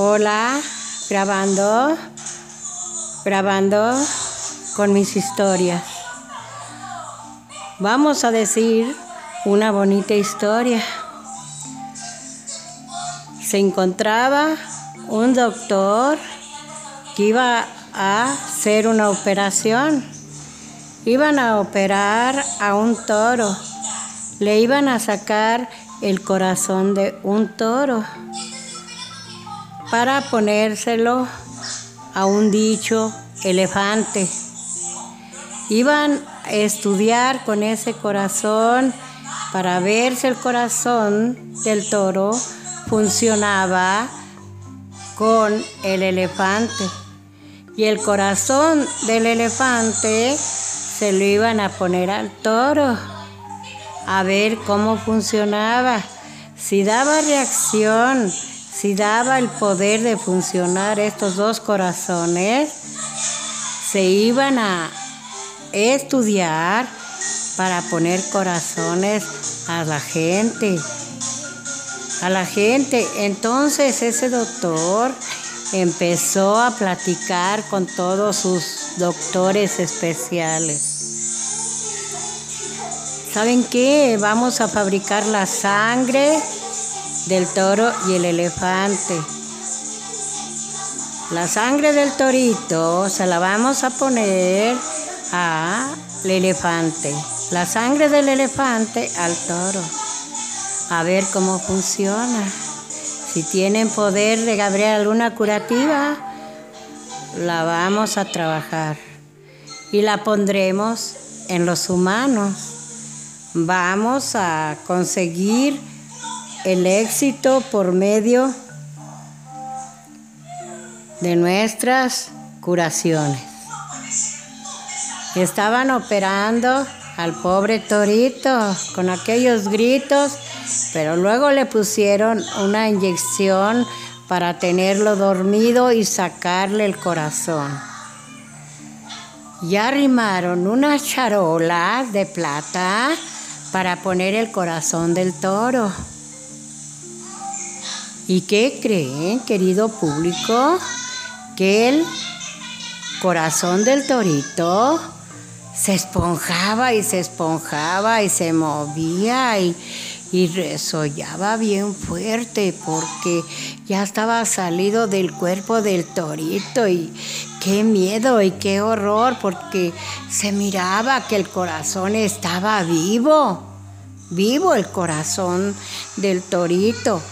Hola, grabando, grabando con mis historias. Vamos a decir una bonita historia. Se encontraba un doctor que iba a hacer una operación. Iban a operar a un toro. Le iban a sacar el corazón de un toro para ponérselo a un dicho elefante. Iban a estudiar con ese corazón para ver si el corazón del toro funcionaba con el elefante. Y el corazón del elefante se lo iban a poner al toro a ver cómo funcionaba, si daba reacción, si daba el poder de funcionar estos dos corazones, se iban a estudiar para poner corazones a la gente. A la gente. Entonces ese doctor empezó a platicar con todos sus doctores especiales. ¿Saben qué? Vamos a fabricar la sangre del toro y el elefante. La sangre del torito se la vamos a poner al elefante. La sangre del elefante al toro. A ver cómo funciona. Si tienen poder de Gabriel alguna curativa, la vamos a trabajar. Y la pondremos en los humanos. Vamos a conseguir el éxito por medio de nuestras curaciones. Estaban operando al pobre torito con aquellos gritos, pero luego le pusieron una inyección para tenerlo dormido y sacarle el corazón. Ya arrimaron unas charolas de plata para poner el corazón del toro. ¿Y qué creen, querido público? Que el corazón del torito se esponjaba y se esponjaba y se movía y, y resollaba bien fuerte porque ya estaba salido del cuerpo del torito y qué miedo y qué horror porque se miraba que el corazón estaba vivo, vivo el corazón del torito.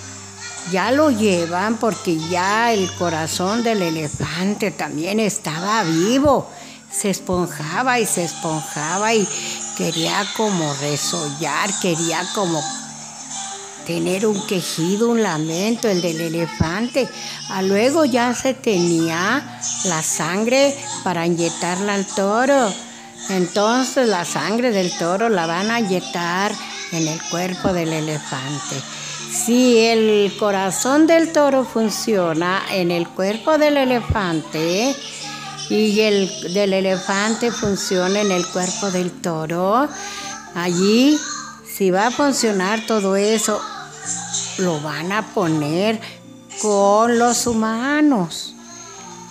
Ya lo llevan porque ya el corazón del elefante también estaba vivo. Se esponjaba y se esponjaba y quería como resollar, quería como tener un quejido, un lamento, el del elefante. A luego ya se tenía la sangre para inyectarla al toro. Entonces la sangre del toro la van a inyectar en el cuerpo del elefante. Si el corazón del toro funciona en el cuerpo del elefante y el del elefante funciona en el cuerpo del toro, allí si va a funcionar todo eso, lo van a poner con los humanos.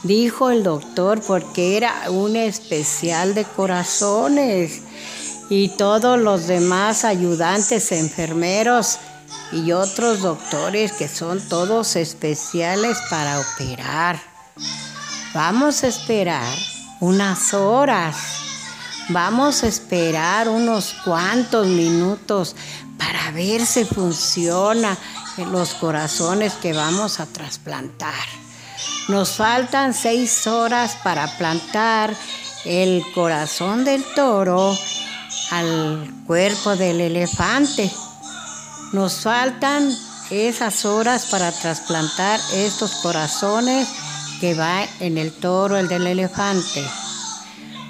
Dijo el doctor porque era un especial de corazones y todos los demás ayudantes enfermeros y otros doctores que son todos especiales para operar. Vamos a esperar unas horas. Vamos a esperar unos cuantos minutos para ver si funciona los corazones que vamos a trasplantar. Nos faltan seis horas para plantar el corazón del toro al cuerpo del elefante. Nos faltan esas horas para trasplantar estos corazones que va en el toro, el del elefante.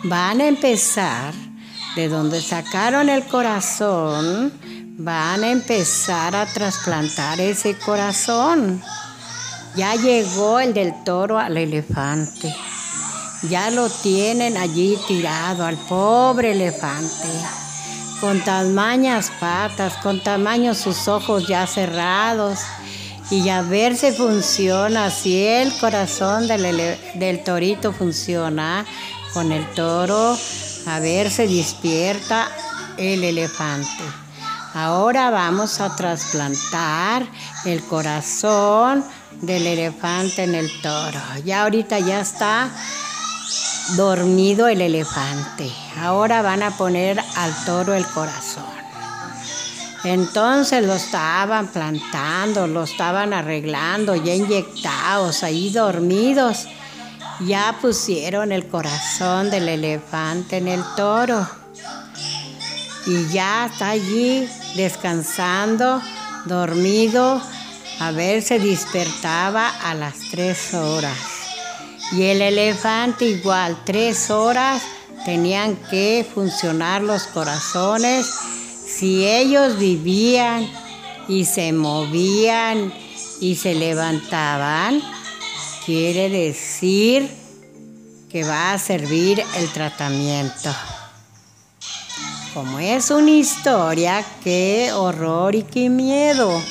Van a empezar de donde sacaron el corazón, van a empezar a trasplantar ese corazón. Ya llegó el del toro al elefante. Ya lo tienen allí tirado al pobre elefante con tamañas patas, con tamaños sus ojos ya cerrados y a ver si funciona, si el corazón del, torito funciona con el toro, a ver si despierta el elefante. Ahora vamos a trasplantar el corazón del elefante en el toro. Ya ahorita ya está dormido el elefante. Ahora van a poner al toro el corazón. Entonces lo estaban plantando, lo estaban arreglando, ya inyectados, ahí dormidos. Ya pusieron el corazón del elefante en el toro. Y ya está allí descansando, dormido, a ver se despertaba a las tres horas. Y el elefante igual, tres horas tenían que funcionar los corazones. Si ellos vivían y se movían y se levantaban, quiere decir que va a servir el tratamiento. Como es una historia, qué horror y qué miedo,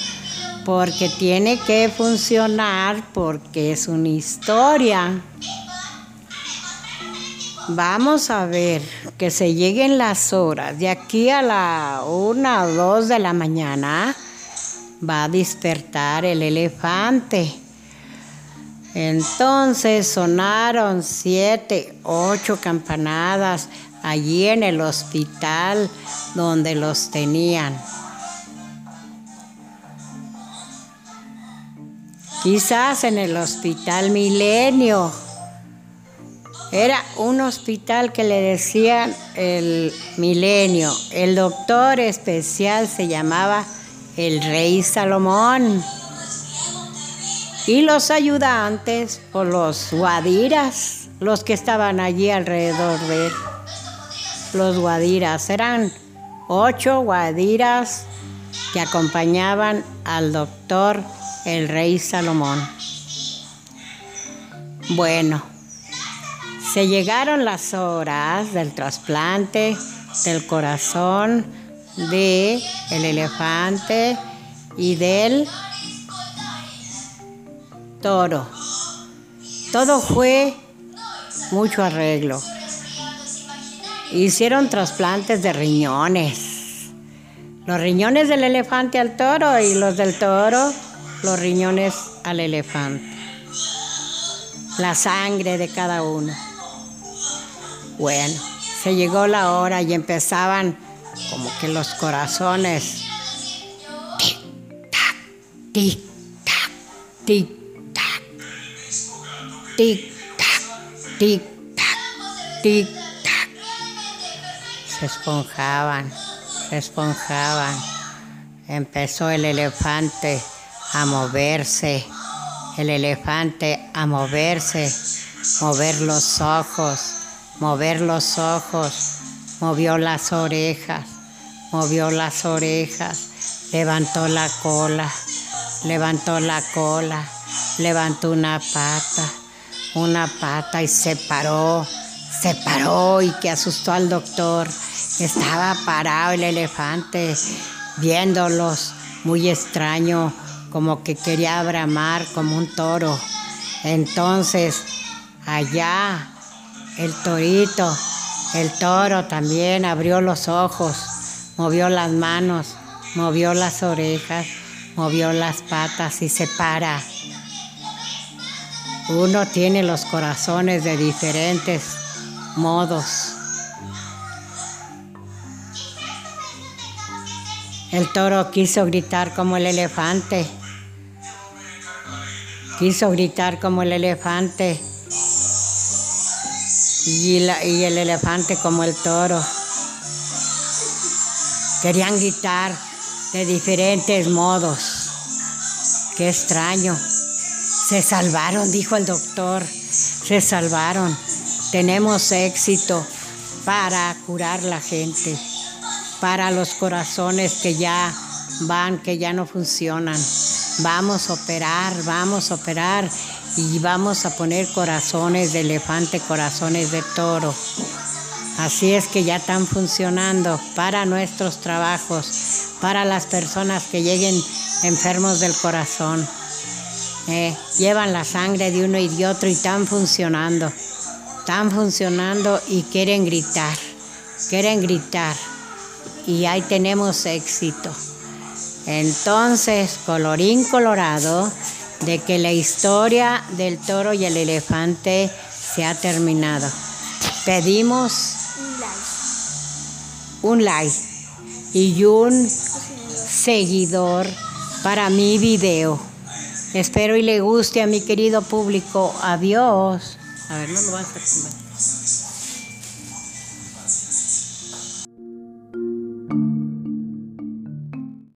porque tiene que funcionar porque es una historia. Vamos a ver que se lleguen las horas. De aquí a la una o dos de la mañana va a despertar el elefante. Entonces sonaron siete, ocho campanadas allí en el hospital donde los tenían. Quizás en el hospital Milenio. Era un hospital que le decían el Milenio. El doctor especial se llamaba el Rey Salomón. Y los ayudantes, o los guadiras, los que estaban allí alrededor de él los guadiras. Eran ocho guadiras que acompañaban al doctor el rey Salomón. Bueno, se llegaron las horas del trasplante del corazón de el elefante y del toro. Todo fue mucho arreglo. Hicieron trasplantes de riñones. Los riñones del elefante al toro y los del toro, los riñones al elefante. La sangre de cada uno. Bueno, se llegó la hora y empezaban como que los corazones. Tic, tac, tic, tac, tic, tac. Tic, tac, tic, tac, tic, se esponjaban, se esponjaban. Empezó el elefante a moverse, el elefante a moverse, mover los ojos, mover los ojos, movió las orejas, movió las orejas, levantó la cola, levantó la cola, levantó una pata, una pata y se paró se paró y que asustó al doctor. Estaba parado el elefante viéndolos muy extraño, como que quería bramar como un toro. Entonces, allá el torito, el toro también abrió los ojos, movió las manos, movió las orejas, movió las patas y se para. Uno tiene los corazones de diferentes modos. El toro quiso gritar como el elefante. Quiso gritar como el elefante. Y, el elefante como el toro. Querían gritar de diferentes modos. Qué extraño. Se salvaron, dijo el doctor. Se salvaron tenemos éxito para curar la gente, para los corazones que ya van, que ya no funcionan. Vamos a operar, vamos a operar y vamos a poner corazones de elefante, corazones de toro. Así es que ya están funcionando para nuestros trabajos, para las personas que lleguen enfermos del corazón. Eh, llevan la sangre de uno y de otro y están funcionando. Están funcionando y quieren gritar. Quieren gritar. Y ahí tenemos éxito. Entonces, colorín colorado, de que la historia del toro y el elefante se ha terminado. Pedimos un like y un seguidor para mi video. Espero y le guste a mi querido público. Adiós. A ver, no lo vas a